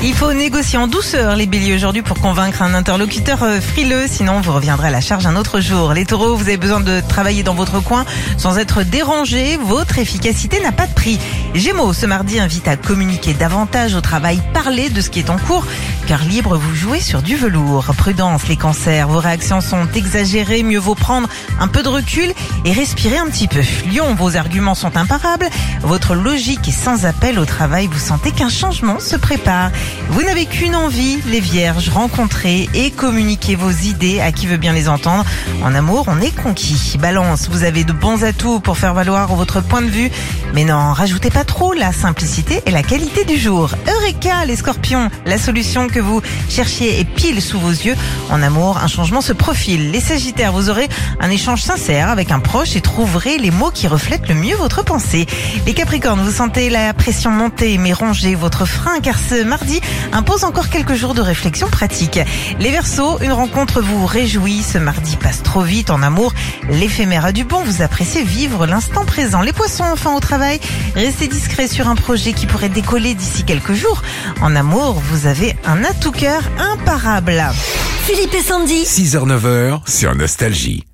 Il faut négocier en douceur les béliers aujourd'hui pour convaincre un interlocuteur euh, frileux, sinon vous reviendrez à la charge un autre jour. Les taureaux, vous avez besoin de travailler dans votre coin sans être dérangé, votre efficacité n'a pas de prix. Gémeaux, ce mardi invite à communiquer davantage au travail, parler de ce qui est en cours, car libre vous jouez sur du velours. Prudence, les cancers, vos réactions sont exagérées, mieux vaut prendre un peu de recul et respirer un petit peu. Lion, vos arguments sont imparables, votre logique est sans appel au travail, vous sentez qu'un changement se prépare. Vous n'avez qu'une envie, les vierges, rencontrer et communiquer vos idées à qui veut bien les entendre. En amour, on est conquis. Balance, vous avez de bons atouts pour faire valoir votre point de vue, mais non, rajoutez pas trop la simplicité et la qualité du jour. Eureka, les scorpions, la solution que vous cherchiez est pile sous vos yeux. En amour, un changement se profile. Les sagittaires, vous aurez un échange sincère avec un proche et trouverez les mots qui reflètent le mieux votre pensée. Les capricornes, vous sentez la pression monter, mais rongez votre frein car ce mardi, impose encore quelques jours de réflexion pratique. Les Verseaux, une rencontre vous réjouit. Ce mardi passe trop vite en amour. L'éphémère a du bon. Vous appréciez vivre l'instant présent. Les Poissons, enfin au travail, restez discret sur un projet qui pourrait décoller d'ici quelques jours. En amour, vous avez un atout cœur imparable. Philippe et Sandy. 6h-9h sur Nostalgie.